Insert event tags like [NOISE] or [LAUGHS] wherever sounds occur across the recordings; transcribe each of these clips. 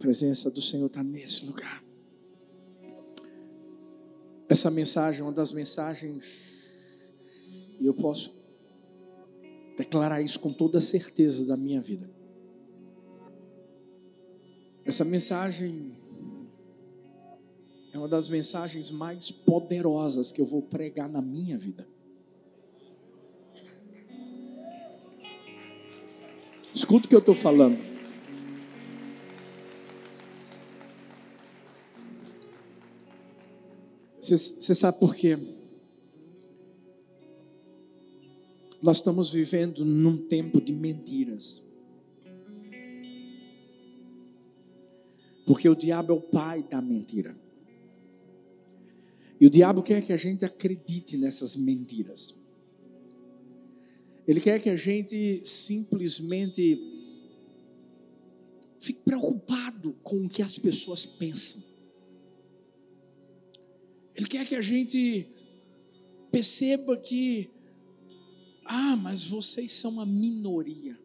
presença do Senhor está nesse lugar. Essa mensagem é uma das mensagens, e eu posso declarar isso com toda certeza da minha vida. Essa mensagem é uma das mensagens mais poderosas que eu vou pregar na minha vida. Escuta o que eu estou falando. Você sabe por quê? Nós estamos vivendo num tempo de mentiras. Porque o diabo é o pai da mentira. E o diabo quer que a gente acredite nessas mentiras. Ele quer que a gente simplesmente fique preocupado com o que as pessoas pensam. Ele quer que a gente perceba que, ah, mas vocês são a minoria.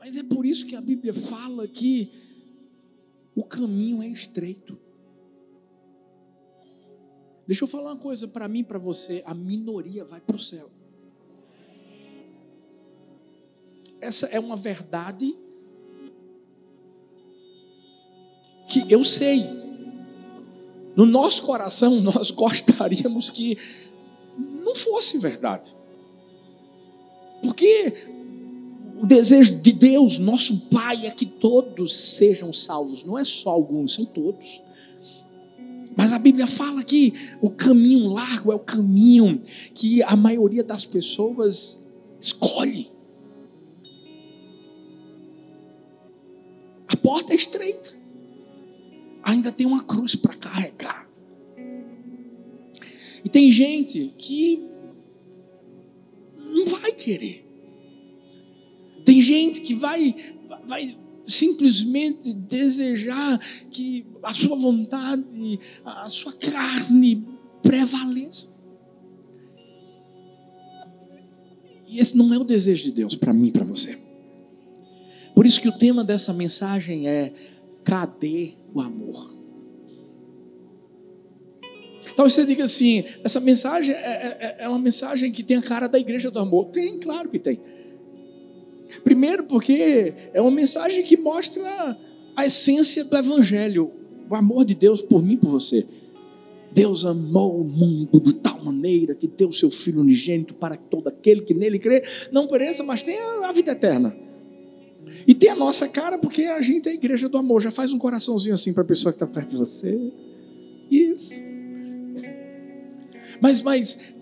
Mas é por isso que a Bíblia fala que o caminho é estreito. Deixa eu falar uma coisa para mim, para você: a minoria vai para o céu. Essa é uma verdade que eu sei. No nosso coração, nós [LAUGHS] gostaríamos que não fosse verdade. Porque o desejo de Deus, nosso Pai, é que todos sejam salvos, não é só alguns, são todos. Mas a Bíblia fala que o caminho largo é o caminho que a maioria das pessoas escolhe. Ainda tem uma cruz para carregar. E tem gente que não vai querer. Tem gente que vai, vai simplesmente desejar que a sua vontade, a sua carne prevaleça. E esse não é o desejo de Deus para mim, para você. Por isso que o tema dessa mensagem é Cadê o amor? Talvez você diga assim: essa mensagem é, é, é, uma mensagem que tem a cara da igreja do amor. Tem, claro que tem. Primeiro, porque é uma mensagem que mostra a essência do Evangelho, o amor de Deus por mim e por você. Deus amou o mundo de tal maneira que deu seu Filho unigênito para que todo aquele que nele crê não pereça, mas tenha a vida eterna. E tem a nossa cara porque a gente é a igreja do amor. Já faz um coraçãozinho assim para a pessoa que está perto de você. Isso. Mas, mas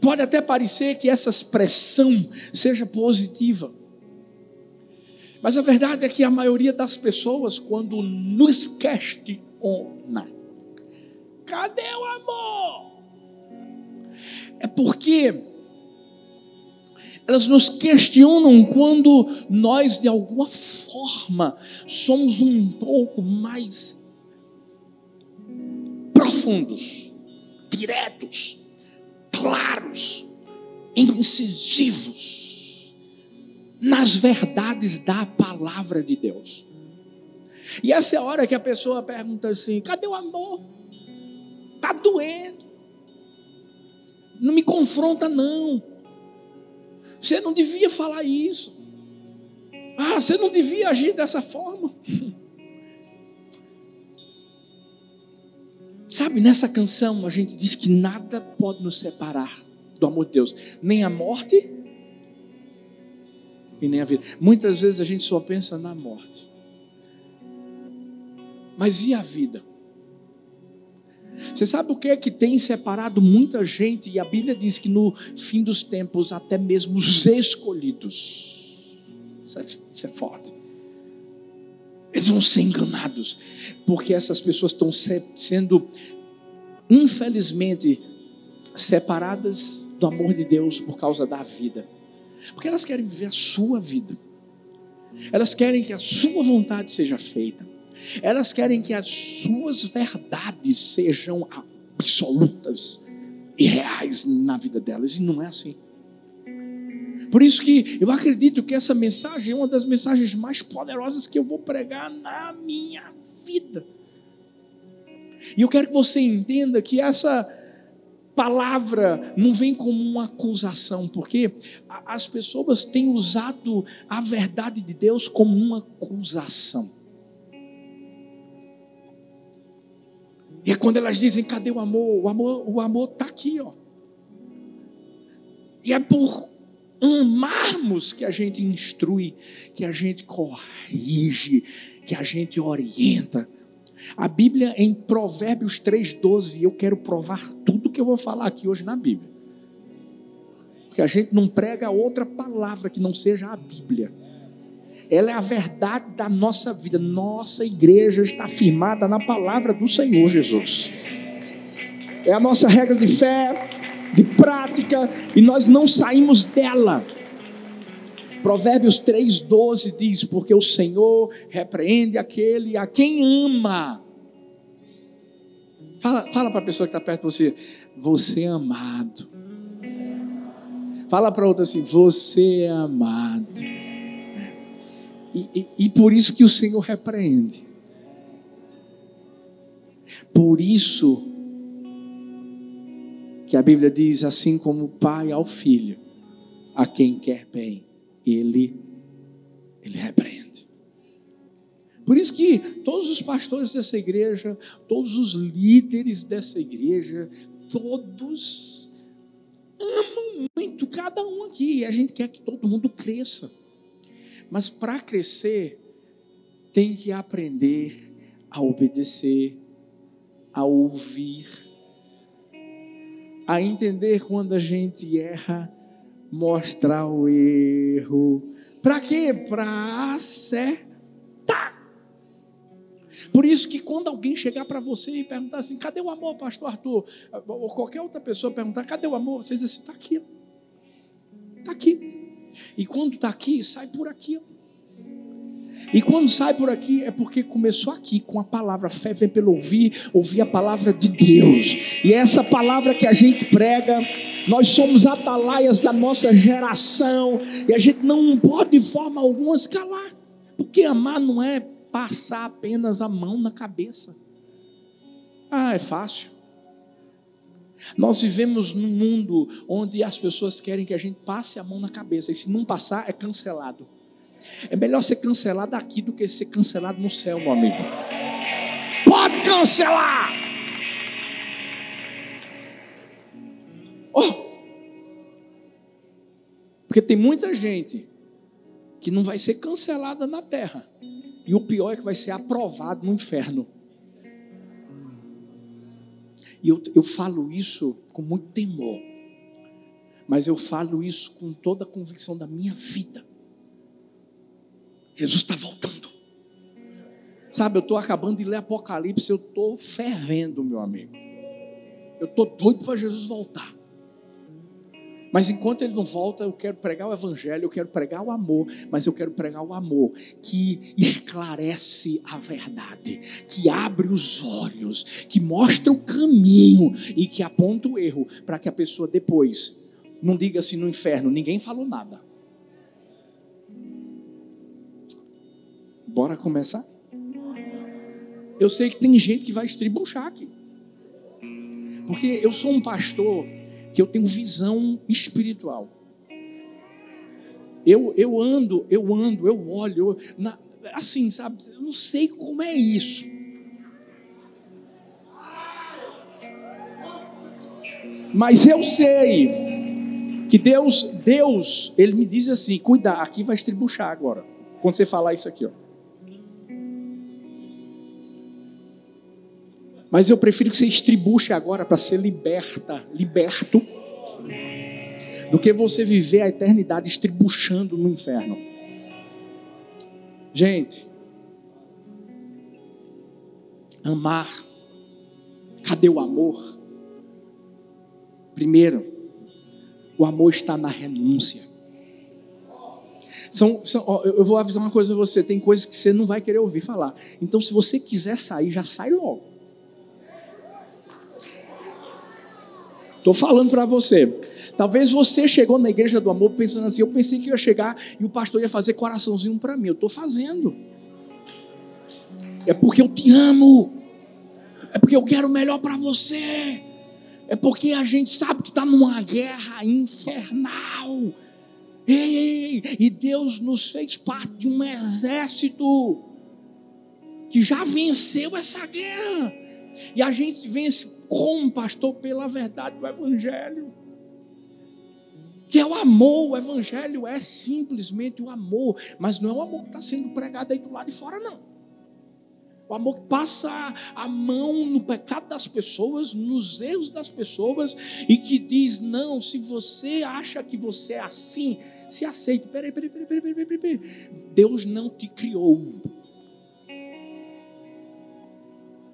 pode até parecer que essa expressão seja positiva. Mas a verdade é que a maioria das pessoas, quando nos questiona, cadê o amor? É porque elas nos questionam quando nós, de alguma forma, somos um pouco mais profundos, diretos, claros, incisivos nas verdades da palavra de Deus. E essa é a hora que a pessoa pergunta assim: cadê o amor? Está doendo. Não me confronta, não. Você não devia falar isso. Ah, você não devia agir dessa forma. [LAUGHS] Sabe, nessa canção a gente diz que nada pode nos separar do amor de Deus, nem a morte e nem a vida. Muitas vezes a gente só pensa na morte. Mas e a vida? Você sabe o que é que tem separado muita gente? E a Bíblia diz que no fim dos tempos, até mesmo os escolhidos. Isso é, isso é forte. Eles vão ser enganados, porque essas pessoas estão sendo, infelizmente, separadas do amor de Deus por causa da vida, porque elas querem viver a sua vida, elas querem que a sua vontade seja feita, elas querem que as suas verdades sejam absolutas e reais na vida delas, e não é assim. Por isso que eu acredito que essa mensagem é uma das mensagens mais poderosas que eu vou pregar na minha vida. E eu quero que você entenda que essa palavra não vem como uma acusação, porque as pessoas têm usado a verdade de Deus como uma acusação. E é quando elas dizem: cadê o amor? O amor o amor está aqui, ó. E é por amarmos que a gente instrui, que a gente corrige, que a gente orienta. A Bíblia em Provérbios 3,12, eu quero provar tudo que eu vou falar aqui hoje na Bíblia. Porque a gente não prega outra palavra que não seja a Bíblia. Ela é a verdade da nossa vida. Nossa igreja está firmada na palavra do Senhor Jesus. É a nossa regra de fé, de prática, e nós não saímos dela. Provérbios 3,12 diz: Porque o Senhor repreende aquele a quem ama. Fala, fala para a pessoa que está perto de você: Você é amado. Fala para outra assim: Você é amado. E, e, e por isso que o Senhor repreende. Por isso que a Bíblia diz: assim como o pai ao filho, a quem quer bem ele, ele repreende. Por isso que todos os pastores dessa igreja, todos os líderes dessa igreja, todos amam muito cada um aqui. A gente quer que todo mundo cresça. Mas para crescer, tem que aprender a obedecer, a ouvir, a entender quando a gente erra mostrar o erro. Para quê? Para acertar. Por isso que quando alguém chegar para você e perguntar assim, cadê o amor, pastor Arthur? Ou qualquer outra pessoa perguntar, cadê o amor? Você diz assim, está aqui. Está aqui. E quando está aqui, sai por aqui. E quando sai por aqui é porque começou aqui com a palavra. fé vem pelo ouvir, ouvir a palavra de Deus. E é essa palavra que a gente prega, nós somos atalaias da nossa geração. E a gente não pode de forma alguma escalar. Porque amar não é passar apenas a mão na cabeça. Ah, é fácil. Nós vivemos num mundo onde as pessoas querem que a gente passe a mão na cabeça. E se não passar, é cancelado. É melhor ser cancelado aqui do que ser cancelado no céu, meu amigo. Pode cancelar! Oh! Porque tem muita gente que não vai ser cancelada na terra. E o pior é que vai ser aprovado no inferno. E eu, eu falo isso com muito temor. Mas eu falo isso com toda a convicção da minha vida. Jesus está voltando. Sabe, eu estou acabando de ler Apocalipse, eu estou fervendo, meu amigo. Eu estou doido para Jesus voltar. Mas enquanto ele não volta, eu quero pregar o Evangelho, eu quero pregar o amor, mas eu quero pregar o amor que esclarece a verdade, que abre os olhos, que mostra o caminho e que aponta o erro, para que a pessoa depois não diga assim no inferno: ninguém falou nada. Bora começar? Eu sei que tem gente que vai estribuchar aqui. Porque eu sou um pastor que eu tenho visão espiritual. Eu, eu ando, eu ando, eu olho, eu, na, assim, sabe? Eu não sei como é isso. Mas eu sei que Deus, Deus, Ele me diz assim: cuida, aqui vai estribuchar agora. Quando você falar isso aqui, ó. Mas eu prefiro que você estribuche agora para ser liberta, liberto, do que você viver a eternidade estribuchando no inferno. Gente, amar, cadê o amor? Primeiro, o amor está na renúncia. São, são, ó, eu vou avisar uma coisa a você: tem coisas que você não vai querer ouvir falar. Então, se você quiser sair, já sai logo. Estou falando para você. Talvez você chegou na igreja do amor pensando assim: eu pensei que ia chegar e o pastor ia fazer coraçãozinho para mim. Eu estou fazendo. É porque eu te amo. É porque eu quero o melhor para você. É porque a gente sabe que está numa guerra infernal. Ei, ei, e Deus nos fez parte de um exército que já venceu essa guerra. E a gente vence como, pastor? Pela verdade do Evangelho. Que é o amor, o Evangelho é simplesmente o amor, mas não é o amor que está sendo pregado aí do lado de fora, não. O amor que passa a mão no pecado das pessoas, nos erros das pessoas e que diz: não, se você acha que você é assim, se aceite. Peraí, peraí, peraí, peraí, peraí, peraí. Deus não te criou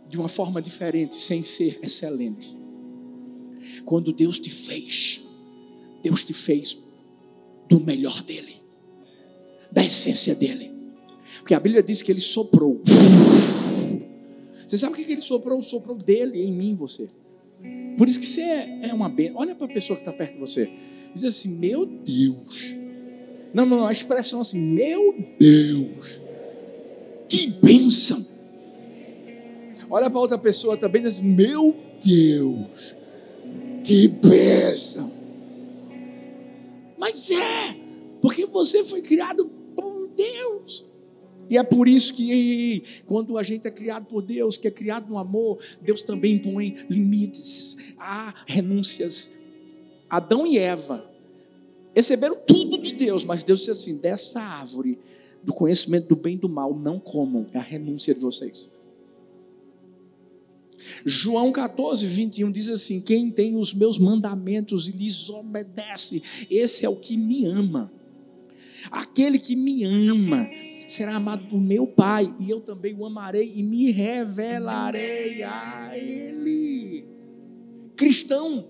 de uma forma diferente, sem ser excelente. Quando Deus te fez, Deus te fez do melhor dele, da essência dele. Porque a Bíblia diz que ele soprou. Você sabe o que ele soprou? Soprou dele em mim, você. Por isso que você é uma bênção. Olha para a pessoa que está perto de você. Diz assim: Meu Deus. Não, não, a expressão assim: Meu Deus. Que bênção. Olha para outra pessoa também e diz Meu Deus. Que bênção. Mas é, porque você foi criado por Deus. E é por isso que quando a gente é criado por Deus, que é criado no amor, Deus também impõe limites, há renúncias. Adão e Eva receberam tudo de Deus, mas Deus disse assim: dessa árvore do conhecimento do bem e do mal, não comam, é a renúncia de vocês. João 14, 21 diz assim: Quem tem os meus mandamentos e lhes obedece, esse é o que me ama. Aquele que me ama será amado por meu Pai, e eu também o amarei e me revelarei a Ele. Cristão,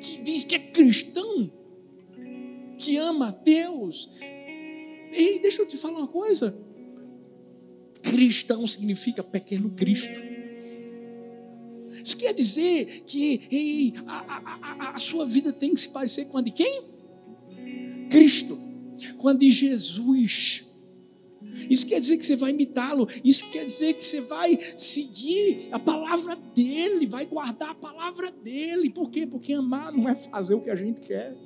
que diz que é cristão, que ama a Deus. Ei, deixa eu te falar uma coisa. Cristão significa pequeno Cristo. Isso quer dizer que ei, a, a, a, a sua vida tem que se parecer com a de quem? Cristo com a de Jesus. Isso quer dizer que você vai imitá-lo. Isso quer dizer que você vai seguir a palavra dele, vai guardar a palavra dele. Por quê? Porque amar não é fazer o que a gente quer.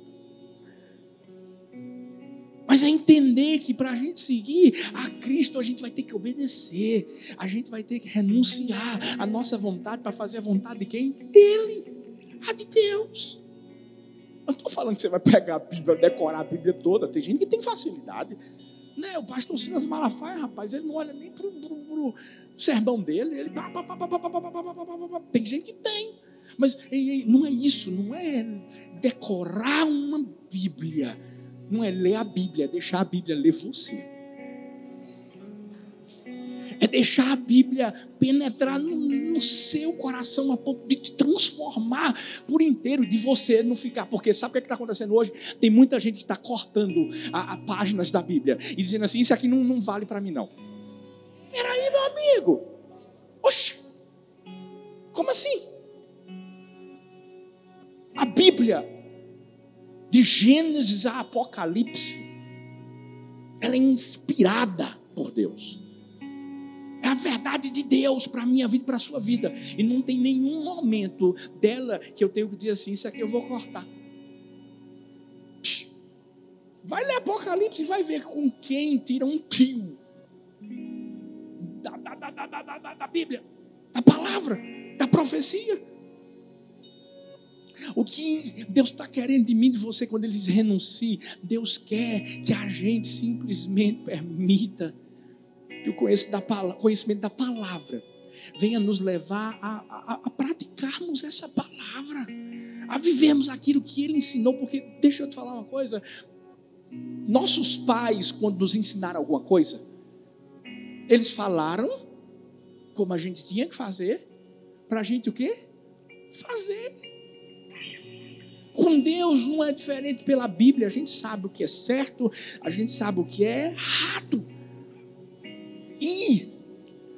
Mas é entender que para a gente seguir a Cristo, a gente vai ter que obedecer, a gente vai ter que renunciar à nossa vontade para fazer a vontade de quem? Dele, a de Deus. Eu não estou falando que você vai pegar a Bíblia, decorar a Bíblia toda. Tem gente que tem facilidade. Né? O pastor Silas Malafaia, rapaz, ele não olha nem para o sermão dele. Ele... Tem gente que tem. Mas não é isso, não é decorar uma Bíblia. Não é ler a Bíblia, é deixar a Bíblia ler você é deixar a Bíblia penetrar no, no, seu coração a ponto de te transformar por inteiro, de você não ficar. Porque sabe o que é está acontecendo hoje? Tem muita gente que está cortando a, a, páginas da Bíblia e dizendo assim: Isso aqui não, não vale para mim, não. Peraí, meu amigo. Oxe, como assim? A Bíblia, de Gênesis a Apocalipse, ela é inspirada por Deus. É a verdade de Deus para a minha vida e para a sua vida. E não tem nenhum momento dela que eu tenho que dizer assim: Isso aqui eu vou cortar. Vai ler Apocalipse e vai ver com quem tira um tio da, da, da, da, da, da, da Bíblia, da palavra, da profecia. O que Deus está querendo de mim, de você, quando Ele diz renuncie, Deus quer que a gente simplesmente permita que o conhecimento da palavra venha nos levar a, a, a, praticarmos essa palavra, a vivermos aquilo que ele ensinou, porque deixa eu te falar uma coisa: nossos pais, quando nos ensinaram alguma coisa, eles falaram como a gente tinha que fazer, para a gente o quê? Fazer. Com Deus não é diferente pela Bíblia, a gente sabe o que é certo, a gente sabe o que é errado.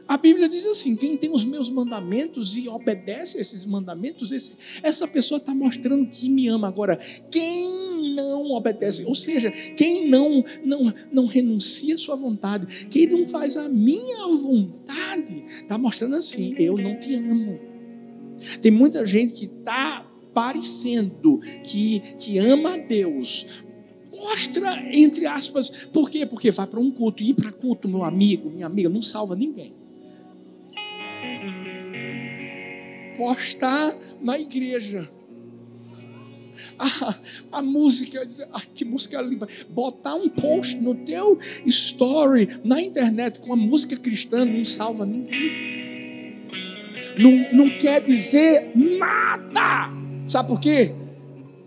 A Bíblia diz assim: quem tem os meus mandamentos e obedece a esses mandamentos, esse, essa pessoa está mostrando que me ama. Agora, quem não obedece, ou seja, quem não, não, não renuncia à sua vontade, quem não faz a minha vontade, está mostrando assim: eu não te amo. Tem muita gente que está parecendo que, que ama a Deus, mostra, entre aspas, por quê? Porque vai para um culto. Ir para culto, meu amigo, minha amiga, não salva ninguém. Postar na igreja. A, a música, ah, que música linda. Botar um post no teu story na internet com a música cristã não salva ninguém. Não, não quer dizer nada. Sabe por quê?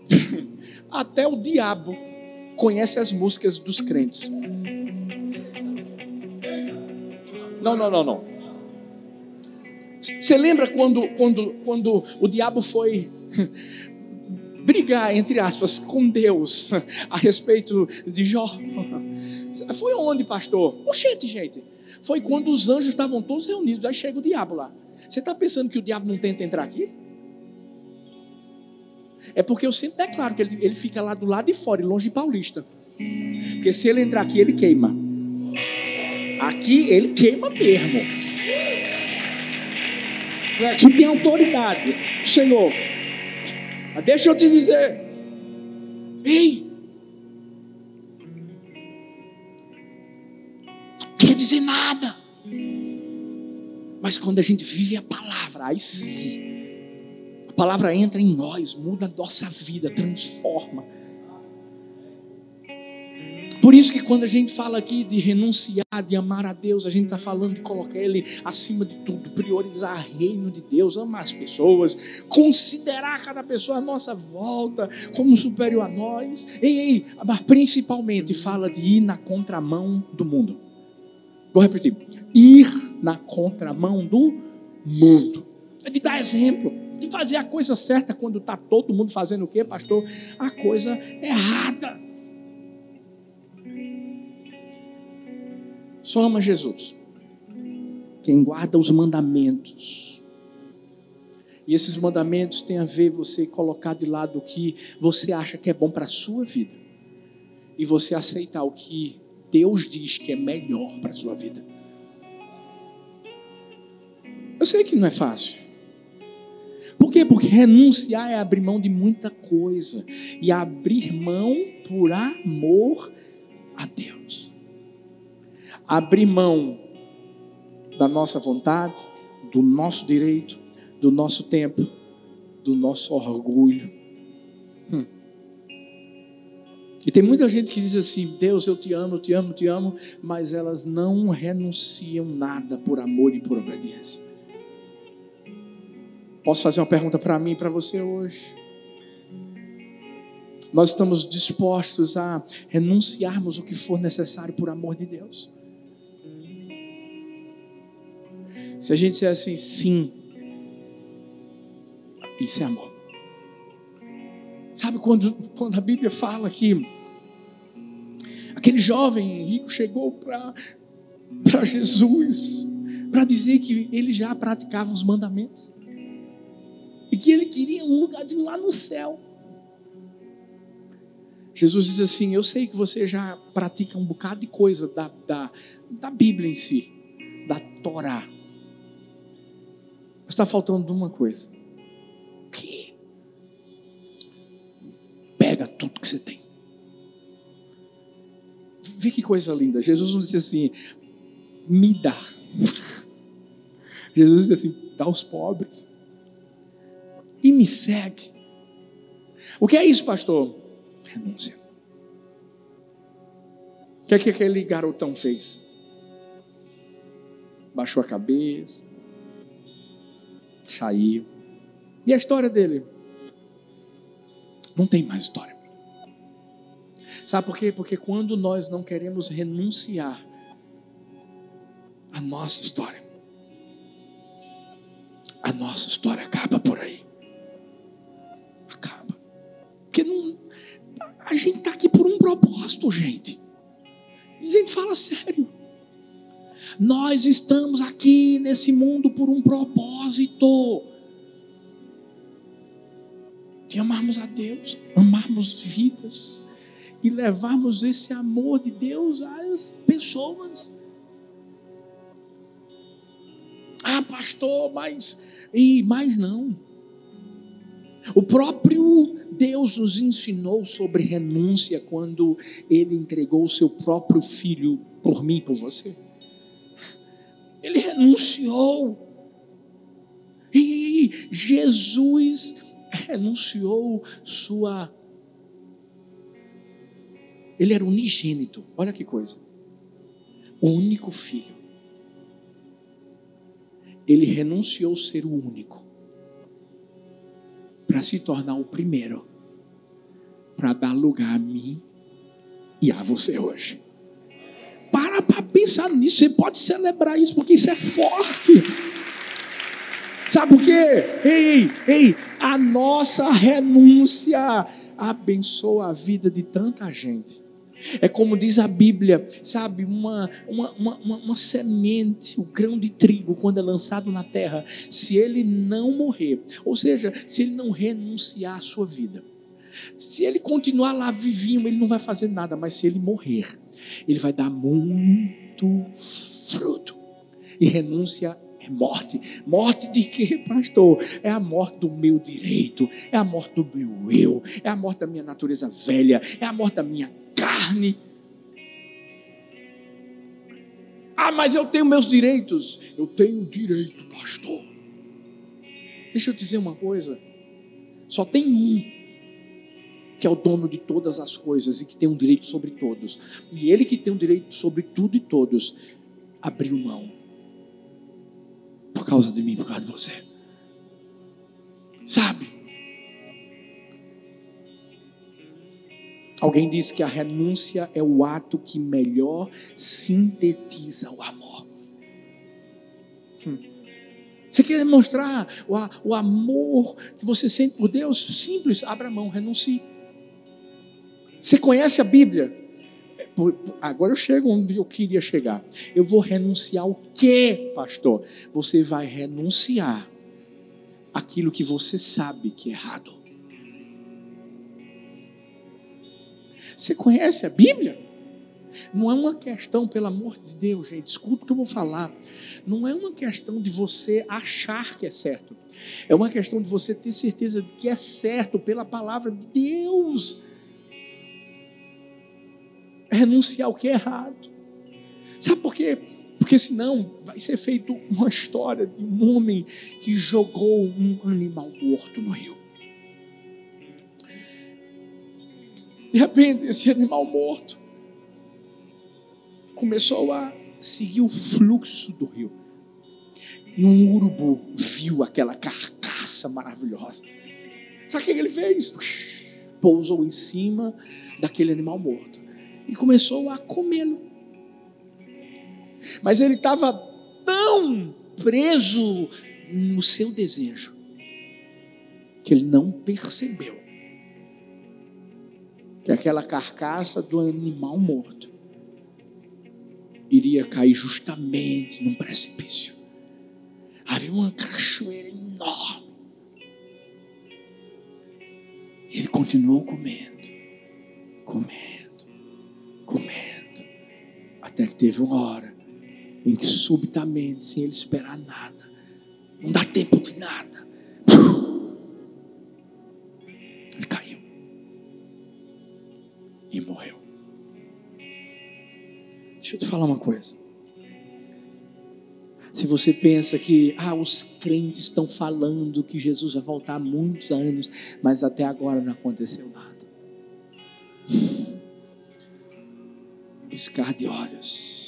[LAUGHS] Até o diabo conhece as músicas dos crentes. Não, não, não, não. Você lembra quando, quando, quando o diabo foi [LAUGHS] brigar, entre aspas, com Deus [LAUGHS] a respeito de Jó? Foi onde, pastor? Oxente, gente. Foi quando os anjos estavam todos reunidos. Aí chega o diabo lá. Você está pensando que o diabo não tenta entrar aqui? É porque eu sempre declaro que ele, ele fica lá do lado de fora, longe de Paulista. Porque se ele entrar aqui, ele queima. Aqui ele queima mesmo. Aqui tem autoridade, Senhor. Deixa eu te dizer. Ei! Não quer dizer nada. Mas quando a gente vive a palavra, aí sim palavra entra em nós, muda a nossa vida, transforma. Por isso que quando a gente fala aqui de renunciar, de amar a Deus, a gente está falando de colocar Ele acima de tudo, priorizar o reino de Deus, amar as pessoas, considerar cada pessoa à nossa volta como superior a nós. Ei, ei, mas principalmente fala de ir na contramão do mundo. Vou repetir: ir na contramão do mundo. É de dar exemplo de fazer a coisa certa quando está todo mundo fazendo o quê, pastor? A coisa errada. Só ama Jesus. Quem guarda os mandamentos. E esses mandamentos têm a ver você colocar de lado o que você acha que é bom para a sua vida. E você aceitar o que Deus diz que é melhor para a sua vida. Eu sei que não é fácil. Por quê? Porque renunciar é abrir mão de muita coisa. E abrir mão por amor a Deus. Abrir mão da nossa vontade, do nosso direito, do nosso tempo, do nosso orgulho. Hum. E tem muita gente que diz assim: Deus, eu te amo, eu te amo, eu te amo, mas elas não renunciam nada por amor e por obediência. Posso fazer uma pergunta para mim e para você hoje? Nós estamos dispostos a renunciarmos o que for necessário por amor de Deus? Se a gente disser assim, sim, isso é amor. Sabe quando, quando a Bíblia fala que aquele jovem rico chegou para Jesus para dizer que ele já praticava os mandamentos? Queria um lugarzinho lá no céu. Jesus diz assim: Eu sei que você já pratica um bocado de coisa da, da, da Bíblia em si, da Torá. Mas está faltando uma coisa. O quê? Pega tudo que você tem. Vê que coisa linda. Jesus não disse assim: Me dá. [LAUGHS] Jesus disse assim: Dá aos pobres e me segue. O que é isso, pastor? Renúncia. O que é que aquele garotão fez? Baixou a cabeça, saiu. E a história dele? Não tem mais história. Sabe por quê? Porque quando nós não queremos renunciar à nossa história, a nossa história acaba por aí. Porque não, a gente está aqui por um propósito, gente. A gente fala sério. Nós estamos aqui nesse mundo por um propósito. De amarmos a Deus, amarmos vidas e levarmos esse amor de Deus às pessoas. Ah, pastor, mas e mais não. O próprio Deus nos ensinou sobre renúncia quando ele entregou o seu próprio filho por mim, por você. Ele renunciou. E Jesus renunciou sua. Ele era unigênito. Olha que coisa. O único filho. Ele renunciou ser o único para se tornar o primeiro, para dar lugar a mim e a você hoje. Para para pensar nisso, você pode celebrar isso, porque isso é forte. Sabe por quê? Ei, ei, a nossa renúncia abençoa a vida de tanta gente. É como diz a Bíblia, sabe, uma, uma, uma, uma, semente, o grão de trigo, quando é lançado na terra, se ele não morrer, ou seja, se ele não renunciar à sua vida, se ele continuar lá vivinho, ele não vai fazer nada, mas se ele morrer, ele vai dar muito fruto. E renúncia é morte. Morte de quê, pastor? É a morte do meu direito, é a morte do meu eu, é a morte da minha natureza velha, é a morte da minha carne. Ah, mas eu tenho meus direitos. Eu tenho direito, pastor. Deixa eu te dizer uma coisa. Só tem um que é o dono de todas as coisas e que tem um direito sobre todos. E ele que tem um direito sobre tudo e todos, abriu mão. Por causa de mim, por causa de você. Sabe? Alguém disse que a renúncia é o ato que melhor sintetiza o amor. Hum. Você quer demonstrar o, o amor que você sente por Deus? Simples, abra mão, renuncie. Você conhece a Bíblia? É, agora eu chego onde eu queria chegar. Eu vou renunciar o quê, pastor? Você vai renunciar aquilo que você sabe que é errado. Você conhece a Bíblia? Não é uma questão, pelo amor de Deus, gente, escuta o que eu vou falar. Não é uma questão de você achar que é certo. É uma questão de você ter certeza de que é certo pela palavra de Deus. Renunciar ao que é errado. Sabe por quê? Porque senão vai ser feito uma história de um homem que jogou um animal morto no rio. De repente, esse animal morto começou a seguir o fluxo do rio. E um urubu viu aquela carcaça maravilhosa. Sabe o que ele fez? Pousou em cima daquele animal morto e começou a comê-lo. Mas ele estava tão preso no seu desejo que ele não percebeu que aquela carcaça do animal morto iria cair justamente num precipício. Havia uma cachoeira enorme. Ele continuou comendo, comendo, comendo, até que teve uma hora em que subitamente, sem ele esperar nada, não dá tempo de nada, e morreu. Deixa eu te falar uma coisa. Se você pensa que ah, os crentes estão falando que Jesus vai voltar há muitos anos, mas até agora não aconteceu nada. [LAUGHS] Piscar de olhos.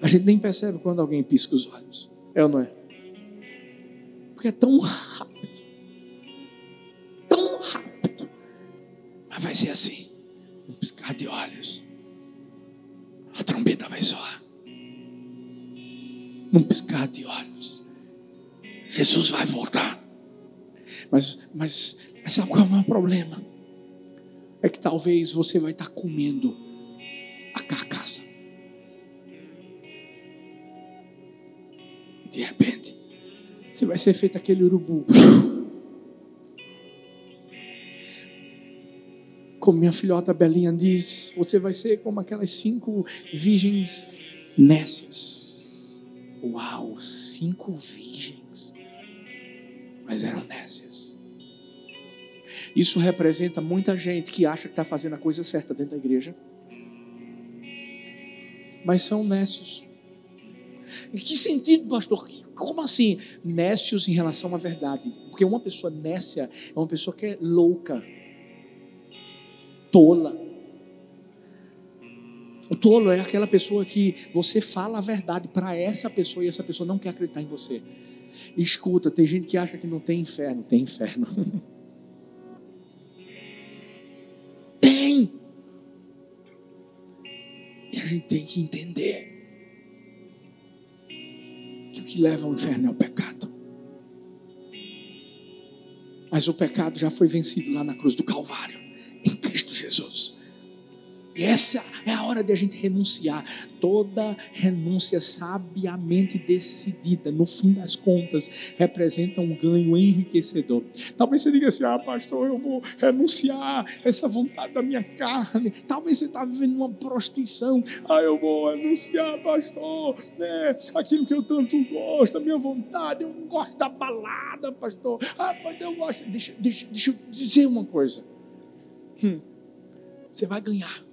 A gente nem percebe quando alguém pisca os olhos. É ou não é? Porque é tão rápido vai ser assim, um piscar de olhos. A trombeta vai soar. Num piscar de olhos. Jesus vai voltar. Mas, mas, mas sabe qual é o meu problema? É que talvez você vai estar comendo a carcaça. E de repente, você vai ser feito aquele urubu Como minha filhota Belinha diz, você vai ser como aquelas cinco virgens nécias. Uau, cinco virgens. Mas eram nécias. Isso representa muita gente que acha que está fazendo a coisa certa dentro da igreja, mas são nécios. Em que sentido, pastor? Como assim? Nécios em relação à verdade. Porque uma pessoa nécia é uma pessoa que é louca, tola. O tolo é aquela pessoa que você fala a verdade para essa pessoa e essa pessoa não quer acreditar em você. Escuta, tem gente que acha que não tem inferno. Tem inferno. [LAUGHS] tem. E a gente tem que entender que o que leva ao inferno é o pecado. Mas o pecado já foi vencido lá na cruz do Calvário. E essa é a hora de a gente renunciar. Toda renúncia sabiamente decidida, no fim das contas, representa um ganho enriquecedor. Talvez você diga assim: ah, pastor, eu vou renunciar essa vontade da minha carne. Talvez você está vivendo uma prostituição. Ah, eu vou renunciar, pastor, né? aquilo que eu tanto gosto, a minha vontade. Eu gosto da balada, pastor. Ah, mas eu gosto. Deixa, deixa, deixa eu dizer uma coisa. Hum, você vai ganhar.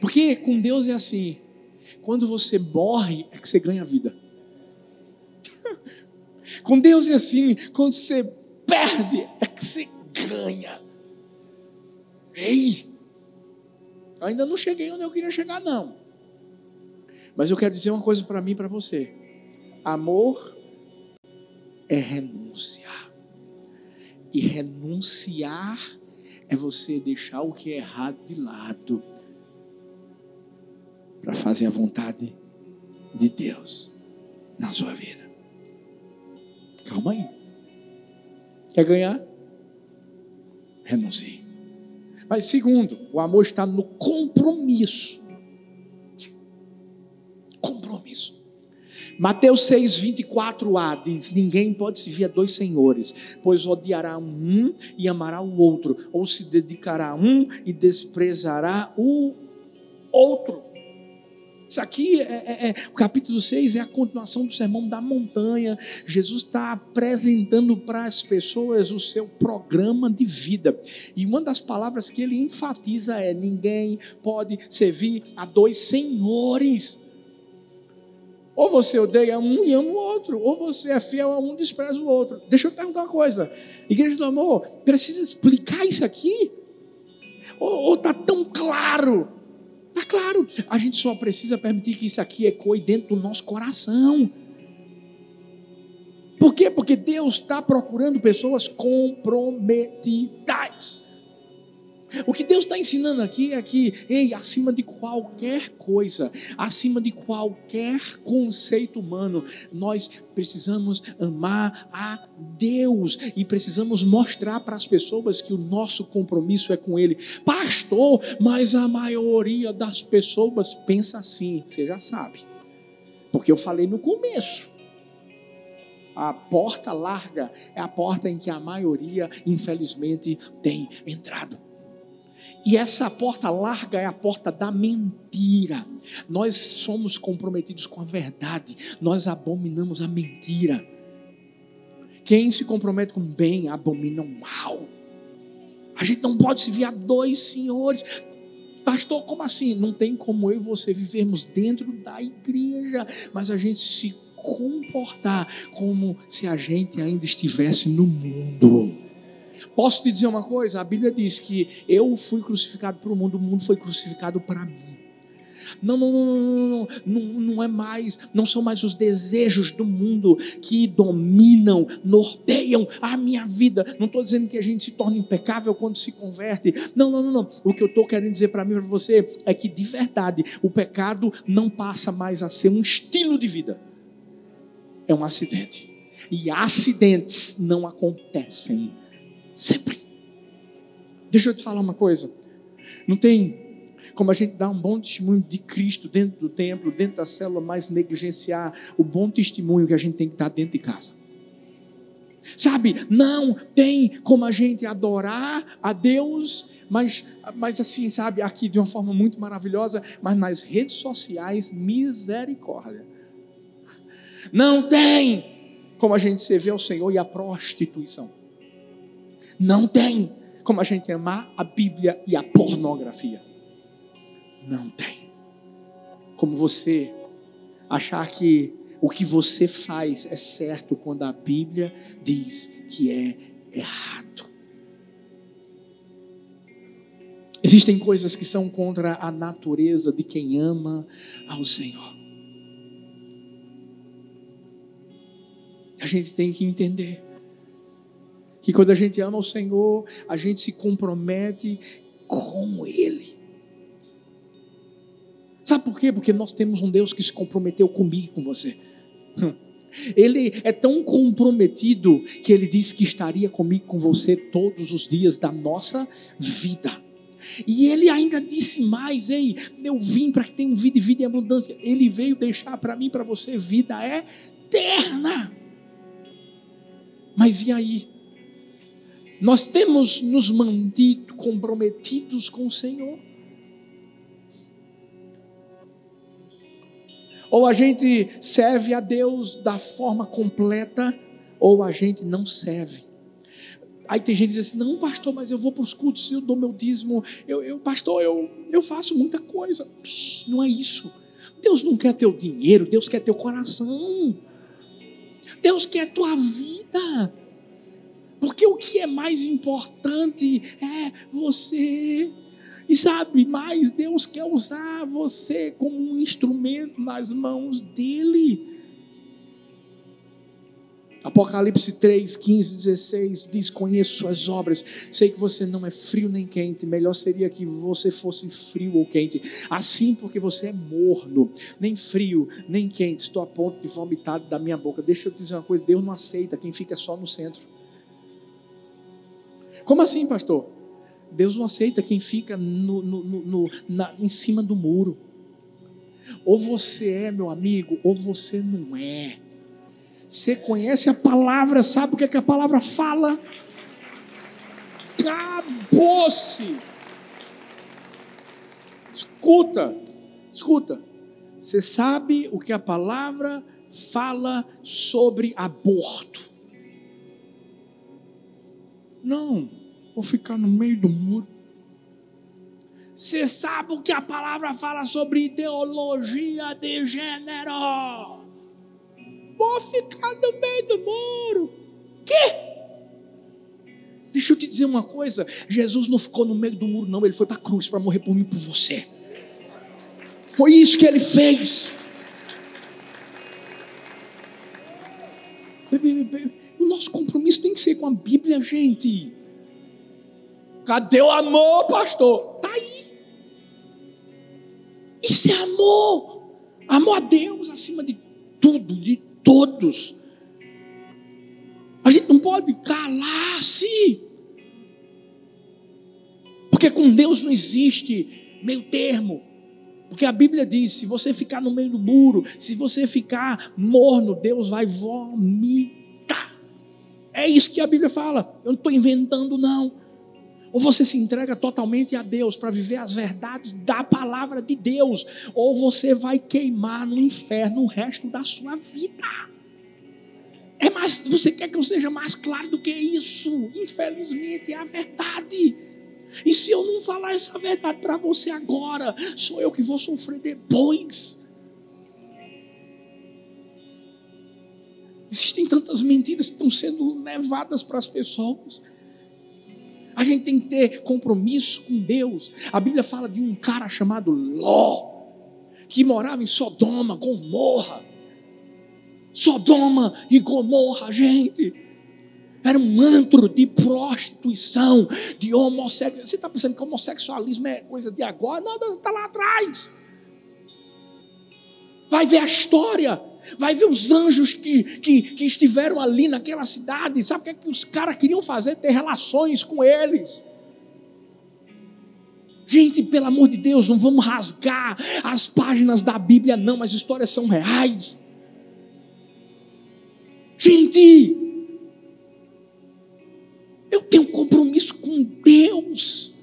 Porque com Deus é assim: quando você morre, é que você ganha vida. [LAUGHS] com Deus é assim: quando você perde, é que você ganha. Ei! Ainda não cheguei onde eu queria chegar, não. Mas eu quero dizer uma coisa para mim e para você: amor é renunciar. E renunciar é você deixar o que é errado de lado para fazer a vontade de Deus na sua vida. Calma aí. Quer ganhar? Renuncie. Mas segundo, o amor está no compromisso. Compromisso. Mateus 6, 24a diz: Ninguém pode servir a dois senhores, pois odiará um e amará o outro, ou se dedicará a um e desprezará o outro. Isso aqui, é, é, é, o capítulo 6 é a continuação do sermão da montanha. Jesus está apresentando para as pessoas o seu programa de vida. E uma das palavras que ele enfatiza é: ninguém pode servir a dois senhores. Ou você odeia um e ama o outro, ou você é fiel a um e despreza o outro. Deixa eu perguntar uma coisa: Igreja do Amor, precisa explicar isso aqui? Ou está tão claro? Está claro, a gente só precisa permitir que isso aqui ecoe dentro do nosso coração. Por quê? Porque Deus está procurando pessoas comprometidas. O que Deus está ensinando aqui é que, ei, acima de qualquer coisa, acima de qualquer conceito humano, nós precisamos amar a Deus e precisamos mostrar para as pessoas que o nosso compromisso é com Ele. Pastor, mas a maioria das pessoas pensa assim, você já sabe, porque eu falei no começo. A porta larga é a porta em que a maioria, infelizmente, tem entrado. E essa porta larga é a porta da mentira. Nós somos comprometidos com a verdade, nós abominamos a mentira. Quem se compromete com o bem abomina o mal. A gente não pode se a dois senhores. Pastor, como assim? Não tem como eu e você vivermos dentro da igreja, mas a gente se comportar como se a gente ainda estivesse no mundo. Posso te dizer uma coisa? A Bíblia diz que eu fui crucificado para o mundo, o mundo foi crucificado para mim. Não, não, não, não, não, não é mais, não são mais os desejos do mundo que dominam, norteiam a minha vida. Não estou dizendo que a gente se torna impecável quando se converte. Não, não, não, não. O que eu estou querendo dizer para mim e para você é que de verdade o pecado não passa mais a ser um estilo de vida, é um acidente. E acidentes não acontecem Sempre. Deixa eu te falar uma coisa. Não tem como a gente dá um bom testemunho de Cristo dentro do templo, dentro da célula, mas negligenciar o bom testemunho que a gente tem que dar dentro de casa. Sabe, não tem como a gente adorar a Deus, mas, mas assim, sabe, aqui de uma forma muito maravilhosa, mas nas redes sociais, misericórdia. Não tem como a gente servir ao Senhor e a prostituição. Não tem como a gente amar a Bíblia e a pornografia. Não tem. Como você achar que o que você faz é certo quando a Bíblia diz que é errado. Existem coisas que são contra a natureza de quem ama ao Senhor. A gente tem que entender que quando a gente ama o Senhor, a gente se compromete com Ele. Sabe por quê? Porque nós temos um Deus que se comprometeu comigo e com você. [LAUGHS] Ele é tão comprometido que ele disse que estaria comigo com você todos os dias da nossa vida. E ele ainda disse mais: Ei, eu vim para que tenham vida e vida em abundância. Ele veio deixar para mim, para você, vida eterna. Mas e aí? Nós temos nos mantido comprometidos com o Senhor. Ou a gente serve a Deus da forma completa, ou a gente não serve. Aí tem gente que diz assim: não, pastor, mas eu vou para os cultos, eu dou meu dízimo, eu, eu pastor, eu, eu faço muita coisa. Psh, não é isso. Deus não quer teu dinheiro, Deus quer teu coração. Deus quer tua vida. Porque o que é mais importante é você e sabe mais, Deus quer usar você como um instrumento nas mãos dEle. Apocalipse 3, 15, 16 diz: Conheço suas obras, sei que você não é frio nem quente, melhor seria que você fosse frio ou quente. Assim, porque você é morno, nem frio, nem quente, estou a ponto de vomitar da minha boca. Deixa eu te dizer uma coisa: Deus não aceita quem fica só no centro. Como assim, pastor? Deus não aceita quem fica no, no, no, na, em cima do muro. Ou você é meu amigo, ou você não é. Você conhece a palavra, sabe o que, é que a palavra fala? Acabou-se. Escuta, escuta. Você sabe o que a palavra fala sobre aborto? Não vou ficar no meio do muro. Você sabe o que a palavra fala sobre ideologia de gênero? Vou ficar no meio do muro. Que? Deixa eu te dizer uma coisa: Jesus não ficou no meio do muro, não. Ele foi para a cruz para morrer por mim por você. Foi isso que ele fez. O nosso compromisso tem que ser com a Bíblia, gente. Cadê o amor, pastor? Está aí. Isso é amor. Amor a Deus acima de tudo, de todos. A gente não pode calar-se. Porque com Deus não existe meio termo. Porque a Bíblia diz: se você ficar no meio do muro, se você ficar morno, Deus vai vomitar. É isso que a Bíblia fala. Eu não estou inventando, não. Ou você se entrega totalmente a Deus para viver as verdades da palavra de Deus, ou você vai queimar no inferno o resto da sua vida. É mais, você quer que eu seja mais claro do que isso? Infelizmente é a verdade. E se eu não falar essa verdade para você agora, sou eu que vou sofrer depois. Existem tantas mentiras que estão sendo levadas para as pessoas. A gente tem que ter compromisso com Deus. A Bíblia fala de um cara chamado Ló, que morava em Sodoma, Gomorra. Sodoma e Gomorra, gente. Era um antro de prostituição, de homossexualismo. Você está pensando que homossexualismo é coisa de agora? Não, está lá atrás. Vai ver a história vai ver os anjos que, que, que estiveram ali naquela cidade. Sabe o que, é que os caras queriam fazer? Ter relações com eles. Gente, pelo amor de Deus, não vamos rasgar as páginas da Bíblia, não, as histórias são reais. Gente, eu tenho compromisso com Deus,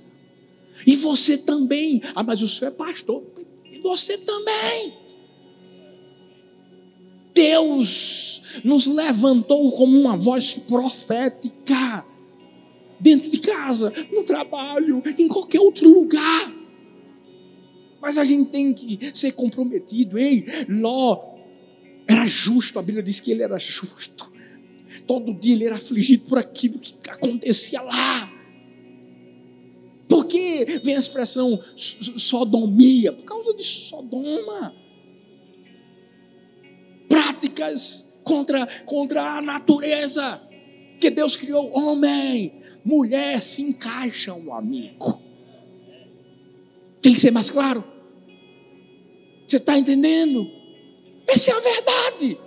e você também. Ah, mas o senhor é pastor, e você também. Deus nos levantou como uma voz profética dentro de casa, no trabalho, em qualquer outro lugar. Mas a gente tem que ser comprometido. Ei, Ló era justo, a Bíblia diz que ele era justo. Todo dia ele era afligido por aquilo que acontecia lá. Por que vem a expressão sodomia? Por causa de Sodoma. Contra, contra a natureza. Que Deus criou homem mulher se encaixa um amigo. Tem que ser mais claro. Você está entendendo? Essa é a verdade.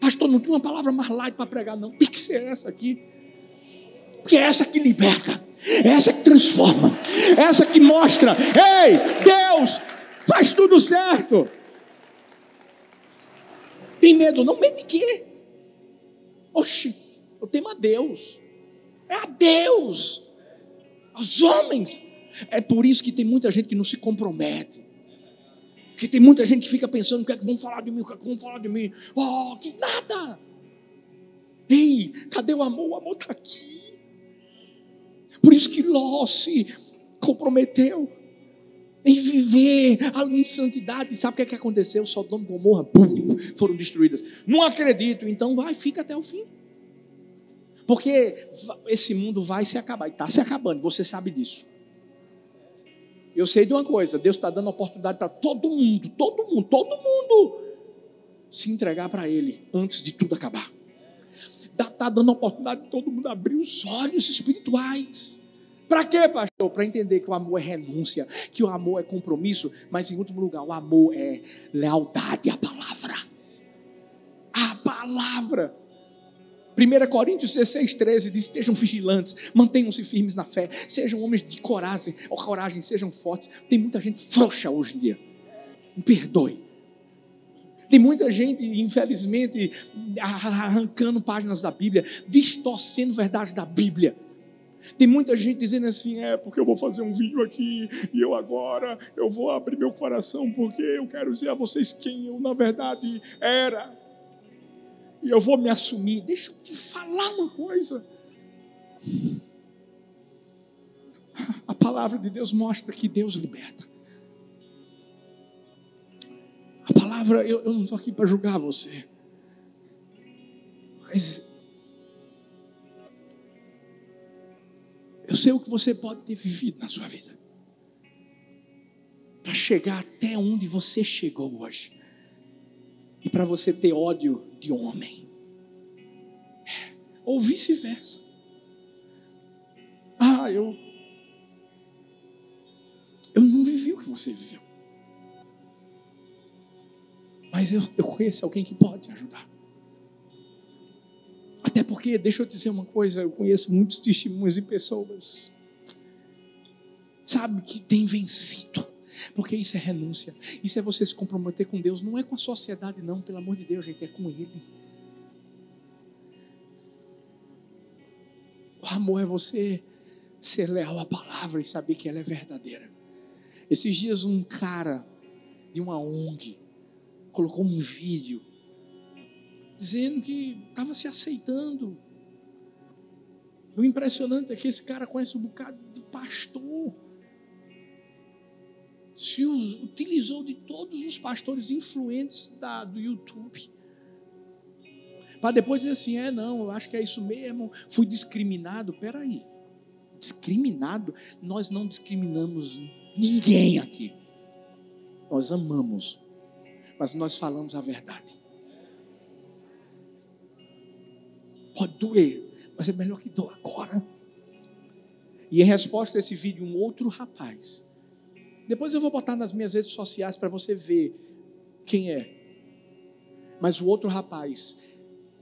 Pastor, não tem uma palavra mais light para pregar, não. Tem que ser essa aqui. Porque é essa que liberta. É essa que transforma. É essa que mostra. Ei, Deus faz tudo certo. Tem medo? Não medo de quê? Oxi, eu temo a Deus é a Deus, aos homens. É por isso que tem muita gente que não se compromete. Que tem muita gente que fica pensando o que é que vão falar de mim, o que é que vão falar de mim. Oh, que nada. Ei, cadê o amor? O amor está aqui. Por isso que Ló se comprometeu em viver ali em santidade. Sabe o que, é que aconteceu? Sodoma e Gomorra, bum, foram destruídas. Não acredito, então vai, fica até o fim. Porque esse mundo vai se acabar, e está se acabando, você sabe disso. Eu sei de uma coisa: Deus está dando oportunidade para todo mundo, todo mundo, todo mundo se entregar para Ele antes de tudo acabar. Está dando oportunidade de todo mundo abrir os olhos espirituais. Para quê, pastor? Para entender que o amor é renúncia, que o amor é compromisso, mas em último lugar, o amor é lealdade à palavra. A palavra. 1 Coríntios 16, 13 diz: estejam vigilantes, mantenham-se firmes na fé, sejam homens de coragem, ou coragem, sejam fortes. Tem muita gente frouxa hoje em dia. Me perdoe. Tem muita gente, infelizmente, arrancando páginas da Bíblia, distorcendo verdade da Bíblia. Tem muita gente dizendo assim, é porque eu vou fazer um vídeo aqui e eu agora eu vou abrir meu coração porque eu quero dizer a vocês quem eu na verdade era e eu vou me assumir. Deixa eu te falar uma coisa. A palavra de Deus mostra que Deus liberta. A palavra, eu, eu não estou aqui para julgar você. Mas eu sei o que você pode ter vivido na sua vida. Para chegar até onde você chegou hoje. E para você ter ódio de homem. Ou vice-versa. Ah, eu. Eu não vivi o que você viveu. Mas eu, eu conheço alguém que pode ajudar. Porque, deixa eu te dizer uma coisa, eu conheço muitos testemunhos de pessoas, sabe, que têm vencido. Porque isso é renúncia. Isso é você se comprometer com Deus. Não é com a sociedade, não, pelo amor de Deus, gente, é com Ele. O amor é você ser leal à palavra e saber que ela é verdadeira. Esses dias um cara de uma ONG colocou um vídeo dizendo que estava se aceitando. O impressionante é que esse cara conhece um bocado de pastor se utilizou de todos os pastores influentes da, do YouTube. Para depois dizer assim: é, não, eu acho que é isso mesmo, fui discriminado. Peraí, discriminado? Nós não discriminamos ninguém aqui. Nós amamos, mas nós falamos a verdade. Pode doer, mas é melhor que doa agora. E em resposta a esse vídeo, um outro rapaz depois eu vou botar nas minhas redes sociais para você ver quem é. Mas o outro rapaz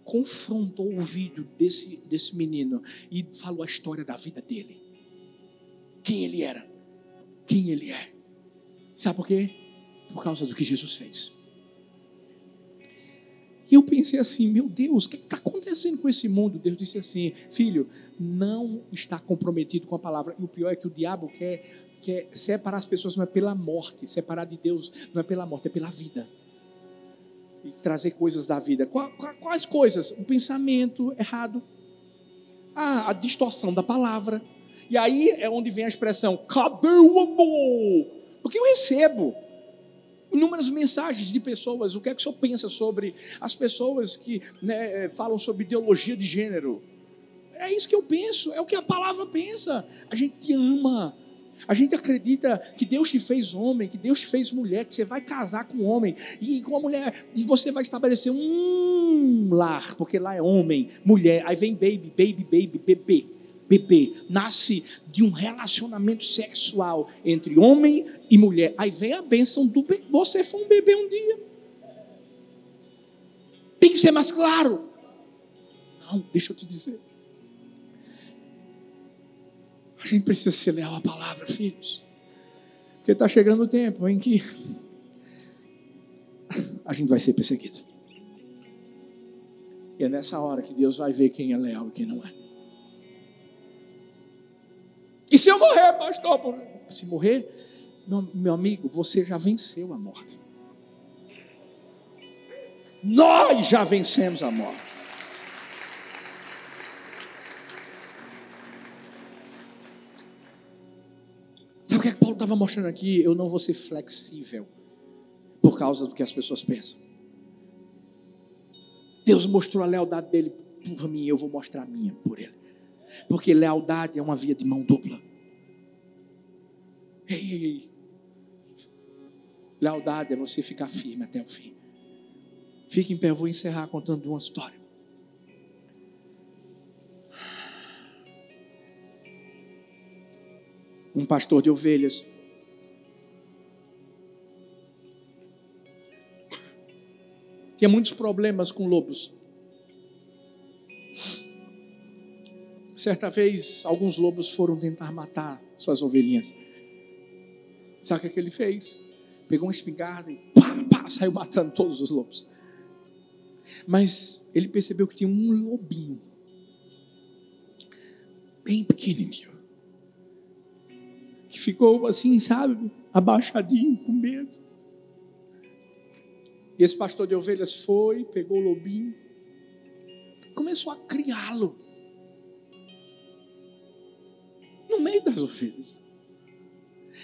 confrontou o vídeo desse, desse menino e falou a história da vida dele. Quem ele era. quem Ele é. Sabe por quê? Por causa do que Jesus fez. E eu pensei assim, meu Deus, o que está acontecendo com esse mundo? Deus disse assim, filho, não está comprometido com a palavra. E o pior é que o diabo quer, quer separar as pessoas, não é pela morte, separar de Deus não é pela morte, é pela vida. E trazer coisas da vida. Quais coisas? O pensamento errado, a, a distorção da palavra. E aí é onde vem a expressão, cadê o amor? Porque eu recebo inúmeras mensagens de pessoas. O que é que o senhor pensa sobre as pessoas que né, falam sobre ideologia de gênero? É isso que eu penso, é o que a palavra pensa. A gente te ama. A gente acredita que Deus te fez homem, que Deus te fez mulher, que você vai casar com um homem e com a mulher, e você vai estabelecer um lar, porque lá é homem, mulher, aí vem baby, baby, baby, bebê bebê, nasce de um relacionamento sexual entre homem e mulher. Aí vem a bênção do bebê. Você foi um bebê um dia. Tem que ser mais claro. Não, deixa eu te dizer. A gente precisa ser leal à palavra, filhos. Porque está chegando o tempo em que [LAUGHS] a gente vai ser perseguido. E é nessa hora que Deus vai ver quem é leal e quem não é. E se eu morrer, pastor? Se morrer, meu, meu amigo, você já venceu a morte. Nós já vencemos a morte. Sabe o que, é que Paulo estava mostrando aqui? Eu não vou ser flexível por causa do que as pessoas pensam. Deus mostrou a lealdade dele por mim, eu vou mostrar a minha por ele. Porque lealdade é uma via de mão dupla. Ei, ei, ei. Lealdade é você ficar firme até o fim. Fique em pé, eu vou encerrar contando uma história. Um pastor de ovelhas tinha muitos problemas com lobos. Certa vez, alguns lobos foram tentar matar suas ovelhinhas. Sabe o que, é ele fez? Pegou uma espingarda e pá, pá, saiu matando todos os lobos. Mas ele percebeu que tinha um lobinho, bem pequenininho, que ficou assim, sabe, abaixadinho, com medo. E esse pastor de ovelhas foi, pegou o lobinho, começou a criá-lo. Meio das ovelhas.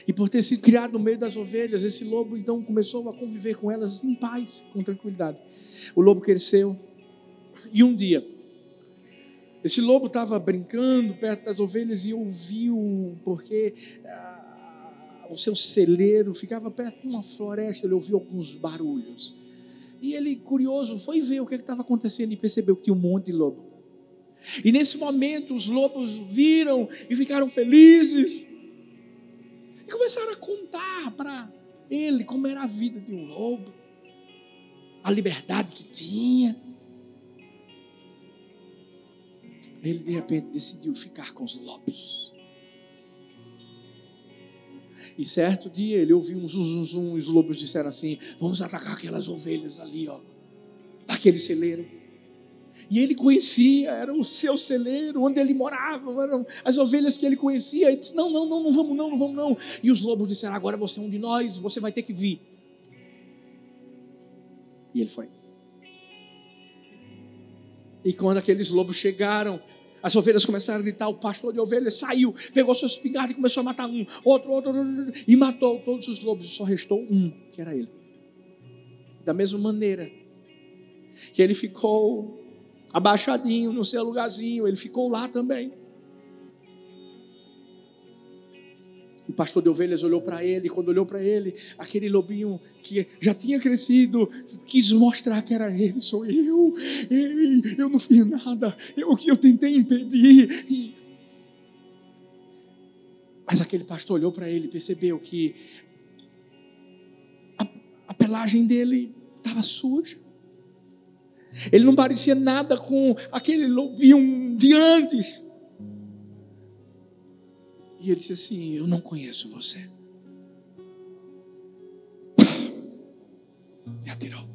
E por ter sido criado no meio das ovelhas, esse lobo então começou a conviver com elas em paz, com tranquilidade. O lobo cresceu e um dia esse lobo estava brincando perto das ovelhas e ouviu, porque ah, o seu celeiro ficava perto de uma floresta, ele ouviu alguns barulhos. E ele, curioso, foi ver o que estava acontecendo e percebeu que tinha um monte de lobo. E nesse momento os lobos viram e ficaram felizes. E começaram a contar para ele como era a vida de um lobo, a liberdade que tinha. Ele de repente decidiu ficar com os lobos. E certo dia ele ouviu um zum, zum, zum, e os lobos disseram assim: Vamos atacar aquelas ovelhas ali, ó, daquele celeiro. E ele conhecia, era o seu celeiro, onde ele morava, eram as ovelhas que ele conhecia. Ele disse: Não, não, não, não vamos, não, não vamos, não. E os lobos disseram: Agora você é um de nós, você vai ter que vir. E ele foi. E quando aqueles lobos chegaram, as ovelhas começaram a gritar, o pastor de ovelhas saiu, pegou sua espingarda e começou a matar um, outro, outro, outro, e matou todos os lobos, e só restou um, que era ele. Da mesma maneira que ele ficou abaixadinho no seu lugarzinho, ele ficou lá também. O pastor de ovelhas olhou para ele, quando olhou para ele, aquele lobinho que já tinha crescido, quis mostrar que era ele, sou eu. Ei, eu não fiz nada, eu que eu tentei impedir. E... Mas aquele pastor olhou para ele e percebeu que a, a pelagem dele estava suja. Ele não parecia nada com aquele lobinho de antes. E ele disse assim: Eu não conheço você. E atirou.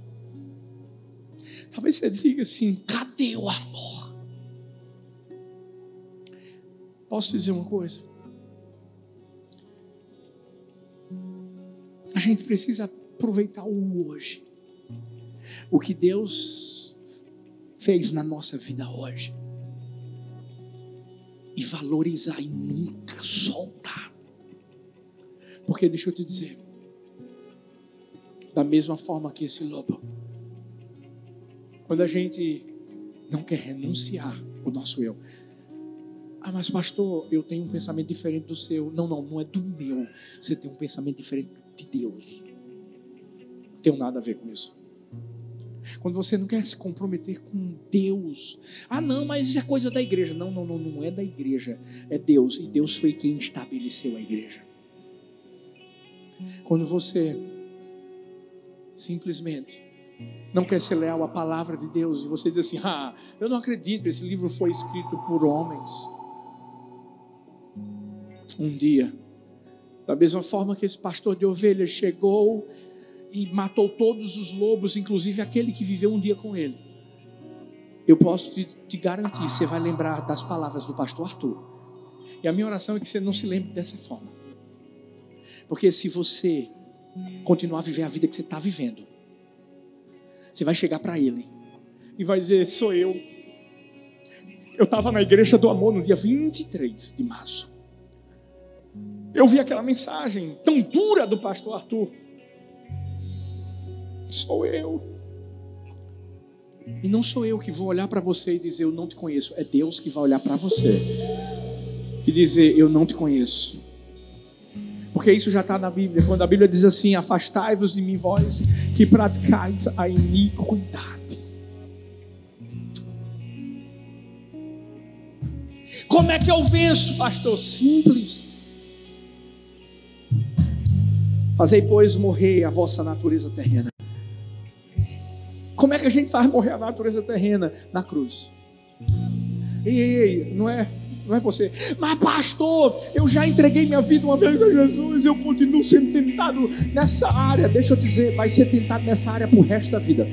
Talvez você diga assim: Cadê o amor? Posso te dizer uma coisa? A gente precisa aproveitar o hoje. O que Deus fez na nossa vida hoje. E valorizar e nunca soltar. Porque deixa eu te dizer, da mesma forma que esse lobo, quando a gente não quer renunciar o nosso eu. Ah, mas pastor, eu tenho um pensamento diferente do seu. Não, não, não é do meu. Você tem um pensamento diferente de Deus. Não tem nada a ver com isso. Quando você não quer se comprometer com Deus. Ah, não, mas isso é coisa da igreja. Não, não, não, não é da igreja. É Deus. E Deus foi quem estabeleceu a igreja. Quando você simplesmente não quer ser leal à palavra de Deus e você diz assim: Ah, eu não acredito, esse livro foi escrito por homens. Um dia, da mesma forma que esse pastor de ovelhas chegou e matou todos os lobos, inclusive aquele que viveu um dia com ele. Eu posso te, te garantir, você vai lembrar das palavras do pastor Arthur. E a minha oração é que você não se lembre dessa forma. Porque se você continuar a viver a vida que você está vivendo, você vai chegar para ele e vai dizer: Sou eu. Eu estava na igreja do amor no dia 23 de março. Eu vi aquela mensagem tão dura do pastor Arthur. Sou eu. E não sou eu que vou olhar para você e dizer eu não te conheço. É Deus que vai olhar para você e dizer eu não te conheço. Porque isso já está na Bíblia. Quando a Bíblia diz assim: Afastai-vos de mim, vós que praticais a iniquidade. Como é que eu venço, pastor? Simples. Fazei, pois, morrer a vossa natureza terrena. Como é que a gente faz morrer a natureza terrena? Na cruz. Ei, ei, ei, não é não é você. Mas, pastor, eu já entreguei minha vida uma vez a Jesus, eu continuo sendo tentado nessa área. Deixa eu dizer, vai ser tentado nessa área pro resto da vida.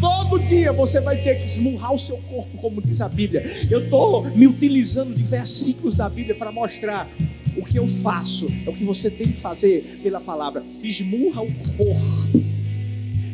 Todo dia você vai ter que esmurrar o seu corpo, como diz a Bíblia. Eu estou me utilizando de versículos da Bíblia para mostrar o que eu faço, é o que você tem que fazer pela palavra. Esmurra o corpo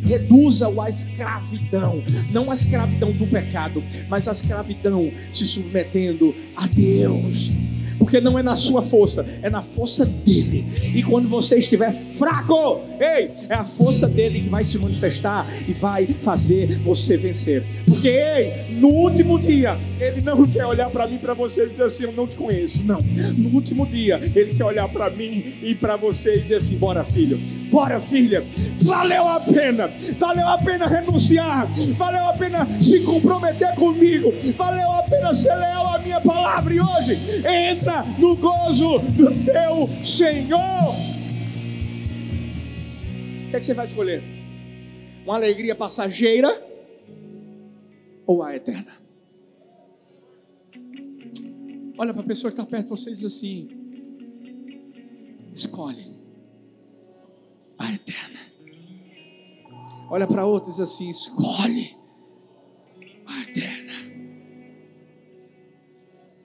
reduza-o à escravidão, não a escravidão do pecado, mas a escravidão se submetendo a Deus porque não é na sua força, é na força dele. E quando você estiver fraco, ei, é a força dele que vai se manifestar e vai fazer você vencer. Porque, ei, no último dia, ele não quer olhar para mim para você e dizer assim: Eu não te conheço. Não. No último dia, ele quer olhar para mim e para você e dizer assim: Bora, filho, bora, filha. Valeu a pena, valeu a pena renunciar, valeu a pena se comprometer comigo, valeu a pena ser leal à minha palavra. E hoje, entra no gozo do teu Senhor. O que, é que você vai escolher? Uma alegria passageira ou a eterna? Olha para a pessoa que está perto de você e diz assim: escolhe a eterna. Olha para outra e diz assim: escolhe a eterna.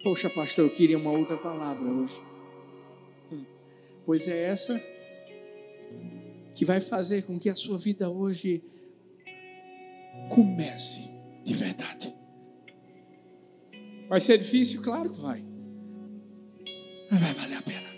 Poxa, pastor, eu queria uma outra palavra hoje. Hum. Pois é essa que vai fazer com que a sua vida hoje comece de verdade. Vai ser difícil? Claro que vai. Mas vai valer a pena.